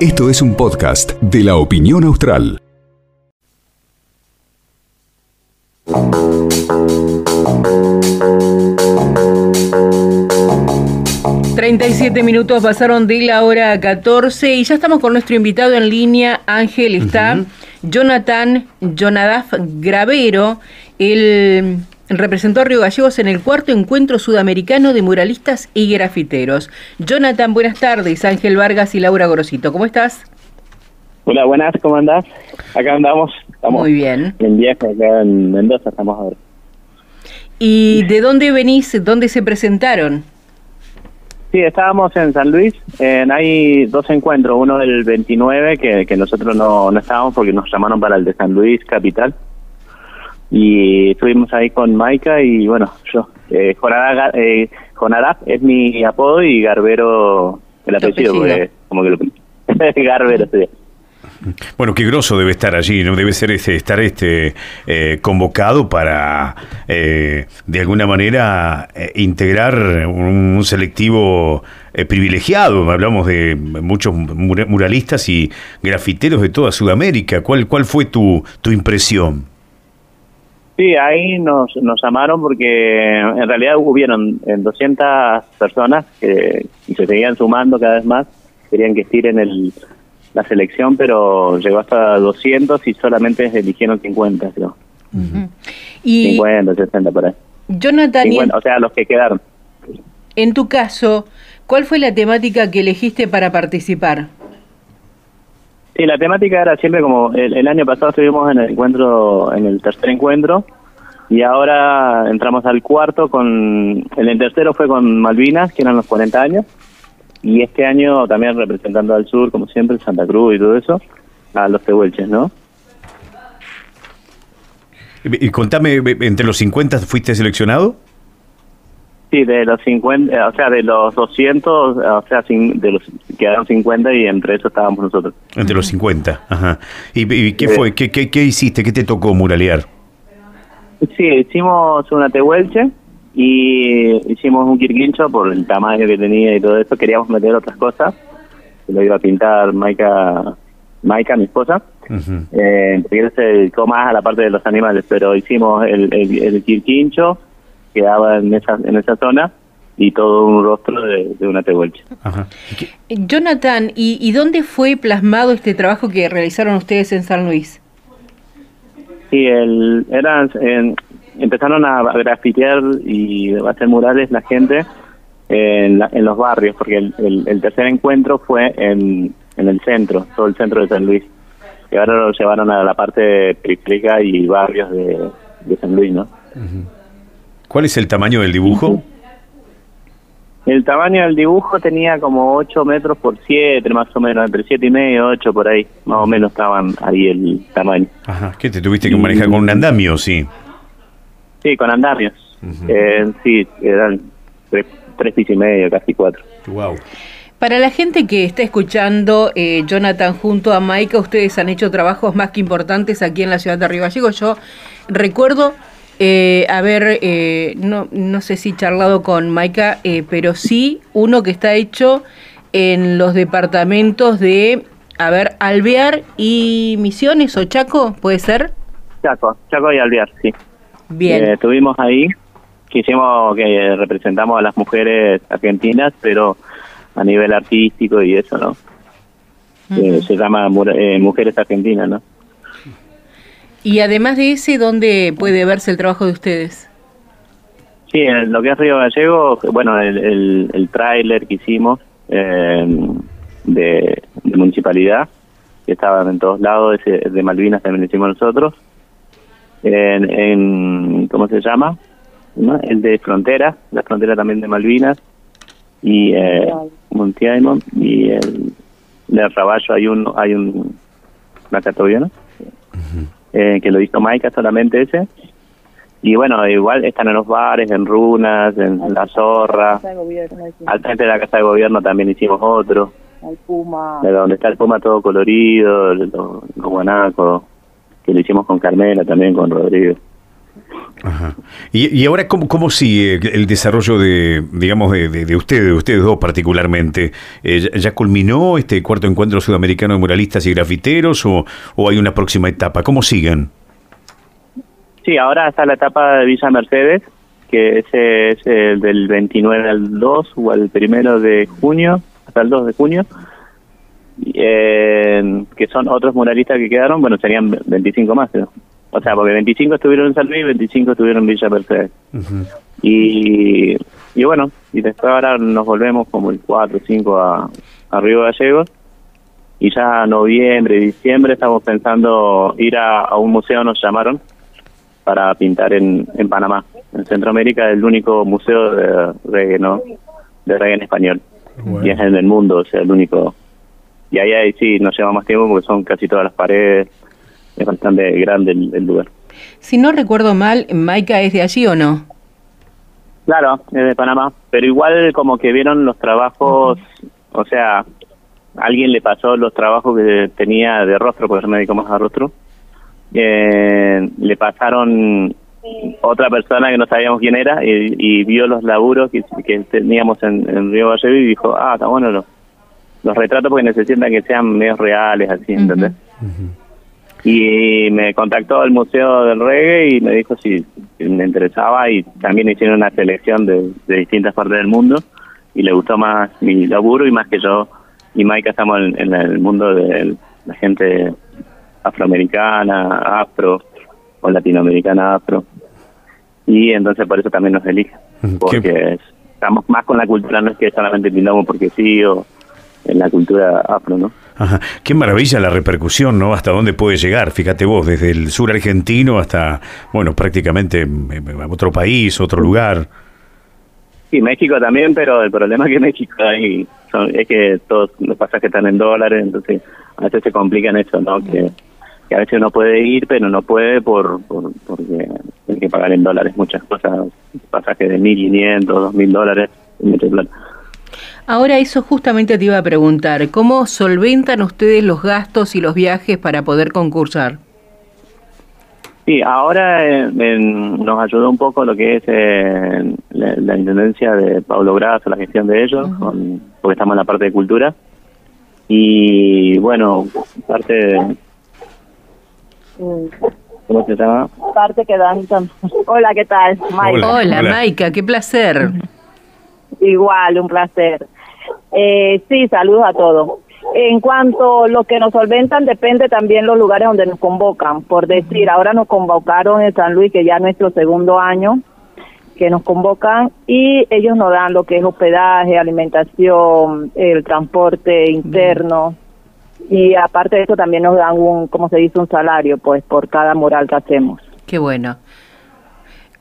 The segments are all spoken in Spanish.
Esto es un podcast de la opinión austral. ...37 minutos pasaron de la hora 14... ...y ya estamos con nuestro invitado en línea... ...Ángel. Está... ...Jonathan Jonadaf Gravero... ...el representó a Río Gallegos en el cuarto encuentro sudamericano de muralistas y grafiteros. Jonathan, buenas tardes. Ángel Vargas y Laura Gorosito, ¿cómo estás? Hola, buenas, ¿cómo andás? Acá andamos. Estamos Muy bien. En viaje acá en Mendoza, estamos ahora. ¿Y de dónde venís? ¿Dónde se presentaron? Sí, estábamos en San Luis. hay dos encuentros, uno del 29, que, que nosotros no, no estábamos porque nos llamaron para el de San Luis, capital y estuvimos ahí con Maika y bueno, yo, eh, eh es mi apodo y Garbero el apellido, como que lo Garbero Bueno, qué groso debe estar allí, ¿no? Debe ser este, estar este eh, convocado para, eh, de alguna manera, integrar un, selectivo privilegiado. Hablamos de muchos muralistas y grafiteros de toda Sudamérica. ¿Cuál, cuál fue tu, tu impresión? Sí, ahí nos, nos llamaron porque en realidad hubieron 200 personas que y se seguían sumando cada vez más, querían que estiren el, la selección, pero llegó hasta 200 y solamente eligieron 50, creo. y 50, 60 por ahí. Jonathan, o sea, los que quedaron. En tu caso, ¿cuál fue la temática que elegiste para participar? Sí, la temática era siempre como el, año pasado estuvimos en el encuentro, en el tercer encuentro, y ahora entramos al cuarto con, el tercero fue con Malvinas, que eran los 40 años, y este año también representando al sur, como siempre, Santa Cruz y todo eso, a los tehuelches, ¿no? Y contame, ¿entre los 50 fuiste seleccionado? Sí, de los 50, o sea, de los 200, o sea, de los quedaron 50 y entre eso estábamos nosotros. Entre los 50, ajá. ¿Y, qué fue? ¿Qué, qué, hiciste? ¿Qué te tocó muralear? Sí, hicimos una tehuelche y hicimos un quirquincho por el tamaño que tenía y todo eso. Queríamos meter otras cosas. Lo iba a pintar Maika, Maika mi esposa. eh, porque se dedicó más a la parte de los animales, pero hicimos el, el, el quirquincho quedaba en esa, en esa zona y todo un rostro de, una tehuelche. Jonathan, ¿y, ¿y dónde fue plasmado este trabajo que realizaron ustedes en San Luis? Sí, el, eran, empezaron a grafitear y a hacer murales la gente en, en los barrios, porque el, el, tercer encuentro fue en, en el centro, todo el centro de San Luis. Y ahora lo llevaron a la parte periférica y barrios de, de San Luis, ¿no? ¿Cuál es el tamaño del dibujo? El tamaño del dibujo tenía como 8 metros por 7, más o menos, entre 7 y medio, 8 por ahí, más o menos estaban ahí el tamaño. Ajá, ¿qué te tuviste que manejar con un andamio, sí? Sí, con andamios. eh, sí, eran 3, pisos y medio, casi 4. Wow. Para la gente que está escuchando, eh, Jonathan, junto a Maika, ustedes han hecho trabajos más que importantes aquí en la ciudad de Río Gallego. Yo recuerdo eh, a ver, eh, no, no sé si charlado con Maika, eh, pero sí uno que está hecho en los departamentos de, a ver, Alvear y Misiones o Chaco, ¿puede ser? Chaco, Chaco y Alvear, sí. Bien. Eh, estuvimos ahí, quisimos que representamos a las mujeres argentinas, pero a nivel artístico y eso, ¿no? se llama Mujeres Argentinas, ¿no? Y además de ese, ¿dónde puede verse el trabajo de ustedes? Sí, en lo que es Río Gallego, bueno, el, el, tráiler que hicimos em, de, municipalidad, que estaban en todos lados, ese de Malvinas también lo hicimos nosotros. En, en ¿cómo se llama? El de Frontera, la frontera también de Malvinas, y eh, y el de Raballo hay un, hay un, una ¿no? Eh, que lo hizo Maika solamente ese. Y bueno, igual están en los bares, en Runas, en, La Zorra. Al frente de la Casa de Gobierno también hicimos otro. El Puma. De donde está el Puma todo colorido, el, guanaco, que lo hicimos con Carmela también, con Rodrigo. ¿Y, ahora cómo, cómo, sigue el desarrollo de, digamos, de, de, ustedes, de ustedes dos particularmente? Eh, ¿ya, culminó este cuarto encuentro sudamericano de muralistas y grafiteros o, o hay una próxima etapa? ¿Cómo siguen? Sí, ahora está la etapa de Villa Mercedes, que ese es el del 29 al 2 o al primero de junio, hasta el 2 de junio, eh, que son otros muralistas que quedaron, bueno, serían 25 más, o sea, porque 25 estuvieron en San Luis y 25 estuvieron en Villa Mercedes. y, y bueno, y después ahora nos volvemos como el 4 o 5 a, a Río Gallegos. Y ya noviembre, diciembre estamos pensando ir a, un museo, nos llamaron, para pintar en, en Panamá. En Centroamérica es el único museo de reggae, ¿no? De reggae en español. Y es en el mundo, o sea, el único. Y ahí, ahí sí nos lleva más tiempo porque son casi todas las paredes es bastante grande el, lugar. Si no recuerdo mal, Maika es de allí o no? Claro, es de Panamá, pero igual como que vieron los trabajos, o sea, alguien le pasó los trabajos que tenía de rostro, porque yo me dedico más a rostro, eh, le pasaron otra persona que no sabíamos quién era y, vio los laburos que, teníamos en, Río Vallejo y dijo, ah, está bueno los, los retratos porque necesitan que sean medios reales, así, ¿entendés? Y me contactó el Museo del Reggae y me dijo si, me interesaba y también hicieron una selección de, distintas partes del mundo y le gustó más mi laburo y más que yo y Maika estamos en, el mundo de la gente afroamericana, afro o latinoamericana afro y entonces por eso también nos elige porque estamos más con la cultura, no es que solamente pintamos porque sí o en la cultura afro, ¿no? Ajá. Qué maravilla la repercusión, ¿no? Hasta dónde puede llegar, fíjate vos, desde el sur argentino hasta, bueno, prácticamente otro país, otro lugar. Sí, México también, pero el problema es que México hay, es que todos los pasajes están en dólares, entonces a veces se complican eso, ¿no? Que, a veces uno puede ir, pero no puede por, por porque hay que pagar en dólares muchas cosas, pasajes de 1.500, 2.000 dólares, mucho plata. Ahora eso justamente te iba a preguntar, ¿cómo solventan ustedes los gastos y los viajes para poder concursar? Sí, ahora eh, nos ayudó un poco lo que es eh, la, intendencia de Pablo Grasso, la gestión de ellos, porque estamos en la parte de cultura. Y bueno, parte de... ¿Cómo se llama? Parte que dan... Hola, ¿qué tal? Hola, Hola, Maika, qué placer. Igual, un placer. Eh, sí, saludos a todos. En cuanto a lo que nos solventan, depende también los lugares donde nos convocan. Por decir, ahora nos convocaron en San Luis, que ya es nuestro segundo año que nos convocan, y ellos nos dan lo que es hospedaje, alimentación, el transporte interno, y aparte de eso también nos dan un, como se dice, un salario, pues, por cada mural que hacemos. Qué bueno.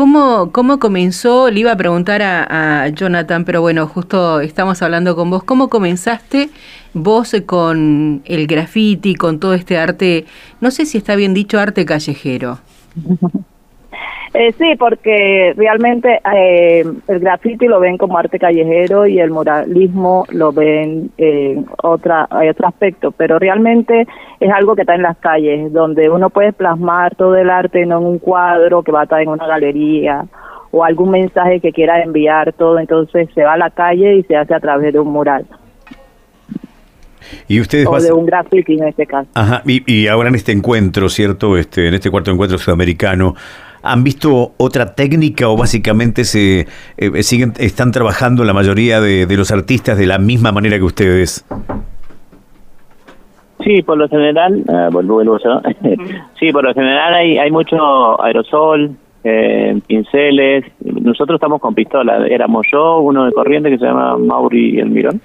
¿Cómo, ¿Cómo comenzó? Le iba a preguntar a, Jonathan, pero bueno, justo estamos hablando con vos. ¿Cómo comenzaste vos con el graffiti, con todo este arte, no sé si está bien dicho, arte callejero? Eh, sí, porque realmente eh, el graffiti lo ven como arte callejero y el muralismo lo ven en otra, hay otro aspecto, pero realmente es algo que está en las calles, donde uno puede plasmar todo el arte no en un cuadro que va a estar en una galería o algún mensaje que quiera enviar todo, entonces se va a la calle y se hace a través de un mural. Y ustedes o de un graffiti en este caso. Ajá, y, y ahora en este encuentro, ¿cierto? Este, en este cuarto encuentro sudamericano, ¿Han visto otra técnica o básicamente se eh, siguen están trabajando la mayoría de, los artistas de la misma manera que ustedes? Sí, por lo general, ah, vuelvo, yo. sí, por lo general hay, hay mucho aerosol, eh, pinceles. Nosotros estamos con pistola. Éramos yo, uno de corriente que se llama Mauri El Mirón.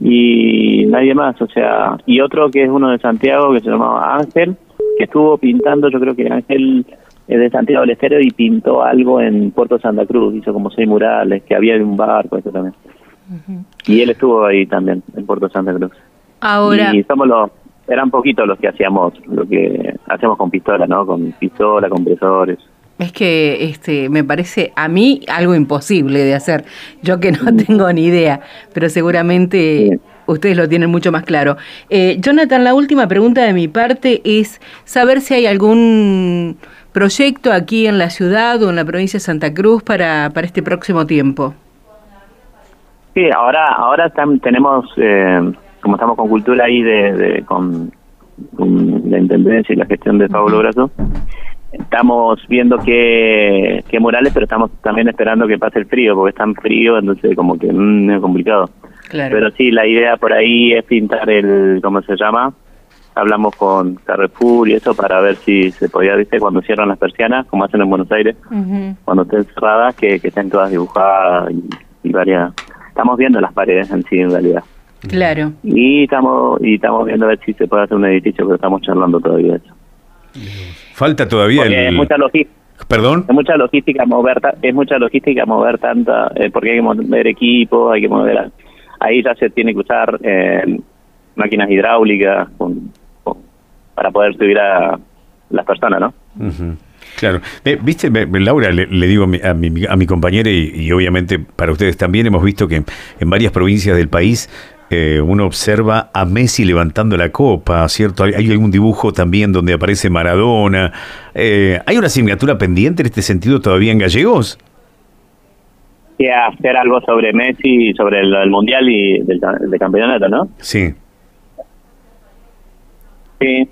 Y nadie más, o sea, y otro que es uno de Santiago que se llamaba Ángel, que estuvo pintando, yo creo que Ángel es de Santiago del Estero y pintó algo en Puerto Santa Cruz, hizo como seis murales, que había un barco, eso también. Y él estuvo ahí también, en Puerto Santa Cruz. Ahora. Y somos los, eran poquitos los que hacíamos, lo que hacemos con pistola, ¿no? Con pistola, compresores. Es que este me parece a mí algo imposible de hacer. Yo que no tengo ni idea, pero seguramente ustedes lo tienen mucho más claro. Eh, Jonathan, la última pregunta de mi parte es saber si hay algún proyecto aquí en la ciudad o en la provincia de Santa Cruz para, para este próximo tiempo? Sí, ahora ahora tenemos, eh, como estamos con cultura ahí de, con, la intendencia y la gestión de Pablo Brazo, estamos viendo qué, qué murales, pero estamos también esperando que pase el frío, porque es tan frío, entonces como que mm, es complicado. Pero sí, la idea por ahí es pintar el, ¿cómo se llama? Hablamos con Carrefour y eso para ver si se podía, viste, cuando cierran las persianas, como hacen en Buenos Aires, cuando estén cerradas, que, que estén todas dibujadas y, varias. Estamos viendo las paredes en sí, en realidad. Claro. Y estamos y estamos viendo a ver si se puede hacer un edificio, pero estamos charlando todavía eso. Falta todavía el... mucha logística. Perdón. Es mucha logística mover, es mucha logística mover tanta, eh, porque hay que mover equipo, hay que mover ahí ya se tiene que usar eh, máquinas hidráulicas para poder subir a las personas, ¿no? Claro. Viste, Laura, le, digo a mi, a mi, compañera y, obviamente para ustedes también hemos visto que en varias provincias del país eh, uno observa a Messi levantando la copa, ¿cierto? Hay, algún dibujo también donde aparece Maradona. Eh, ¿Hay una asignatura pendiente en este sentido todavía en Gallegos? hacer algo sobre Messi, sobre el, Mundial y del, campeonato, ¿no? Sí. Sí.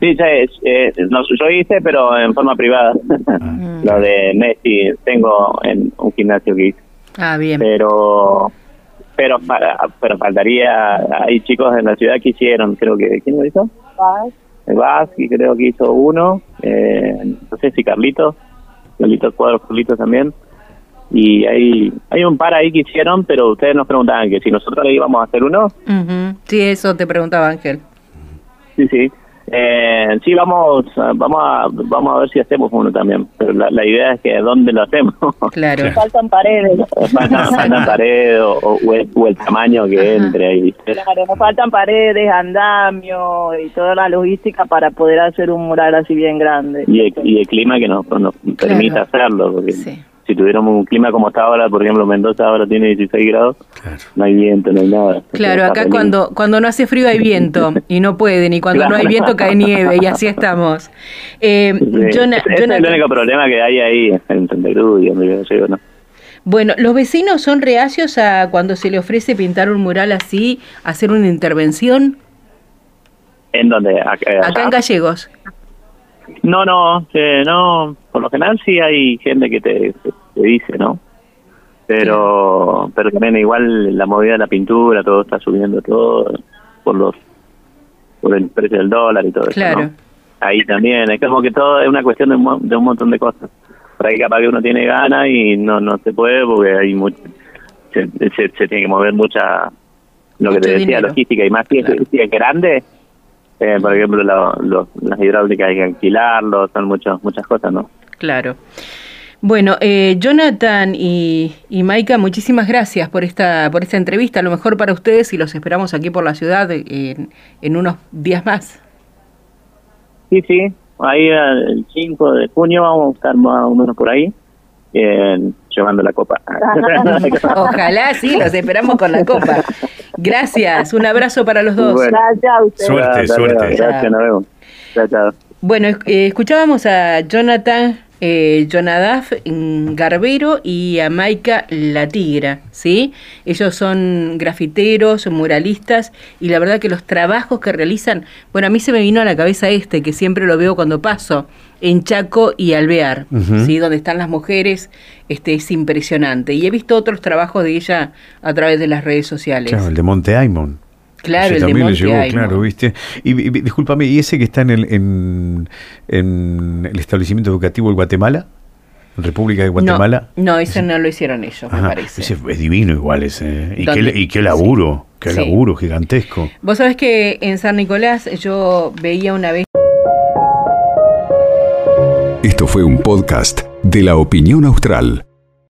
Sí, eh, no, yo hice, pero en forma privada. Ah. Lo de Messi tengo en un gimnasio que hice. Ah, bien. Pero pero pero faltaría hay chicos en la ciudad que hicieron creo que quién lo hizo Vaz y creo que hizo uno eh, no sé si Carlitos Carlitos Cuadros Carlitos también y hay hay un par ahí que hicieron, pero ustedes nos preguntaban que si nosotros le íbamos a hacer uno. Sí, eso te preguntaba Ángel. Sí, sí. Eh, sí, vamos, vamos a, vamos a ver si hacemos uno también, pero la, idea es que dónde lo hacemos. Claro. Faltan paredes. Faltan, paredes o, el, tamaño que entre ahí. Claro, nos faltan paredes, andamio y toda la logística para poder hacer un mural así bien grande. Y el, y el clima que nos, nos permita hacerlo, porque sí si tuviéramos un clima como está ahora, por ejemplo, Mendoza ahora tiene 16 grados, no hay viento, no hay nada. Claro, acá cuando, cuando no hace frío hay viento y no pueden, y cuando no hay viento cae nieve, y así estamos. Eh, ese es el único problema que hay ahí en Santa Cruz y donde yo ¿no? Bueno, ¿los vecinos son reacios a cuando se le ofrece pintar un mural así, hacer una intervención? ¿En dónde? Acá en Gallegos. No, no, eh, no. Por lo general sí hay gente que te, te dice, ¿no? Pero, pero también igual la movida de la pintura, todo está subiendo todo por los por el precio del dólar y todo claro. eso. Ahí también, es como que todo es una cuestión de un, de un montón de cosas. Por ahí capaz que uno tiene ganas y no no se puede porque hay mucho, se, se, tiene que mover mucha, lo que te decía, logística y más si es grande, eh, por ejemplo, las hidráulicas hay que alquilarlo, son muchas muchas cosas, ¿no? Claro. Bueno, eh, Jonathan y, y Maika, muchísimas gracias por esta por esta entrevista. A lo mejor para ustedes y los esperamos aquí por la ciudad en, en unos días más. Sí, sí. Ahí el 5 de junio vamos a estar más o menos por ahí. llevando la copa. Ojalá, sí, los esperamos con la copa. Gracias, un abrazo para los dos. gracias a ustedes. Suerte, suerte. Gracias, nos vemos. Bueno, eh, escuchábamos a Jonathan eh, Jonadaf Garbero y a Maika La Tigra, ¿sí? Ellos son grafiteros, muralistas y la verdad que los trabajos que realizan, bueno, a mí se me vino a la cabeza este, que siempre lo veo cuando paso, en Chaco y Alvear, ¿sí? Donde están las mujeres, este es impresionante. Y he visto otros trabajos de ella a través de las redes sociales. Claro, el de Monte Aymon. Claro, el también le llegó, claro, ¿viste? Y, discúlpame, ¿y ese que está en el, en, el establecimiento educativo de Guatemala? ¿En República de Guatemala? No, ese no lo hicieron ellos, me parece. Ese es divino igual ese. ¿eh? Y qué, y qué laburo, qué laburo gigantesco. Vos sabés que en San Nicolás yo veía una vez... Esto fue un podcast de la opinión austral.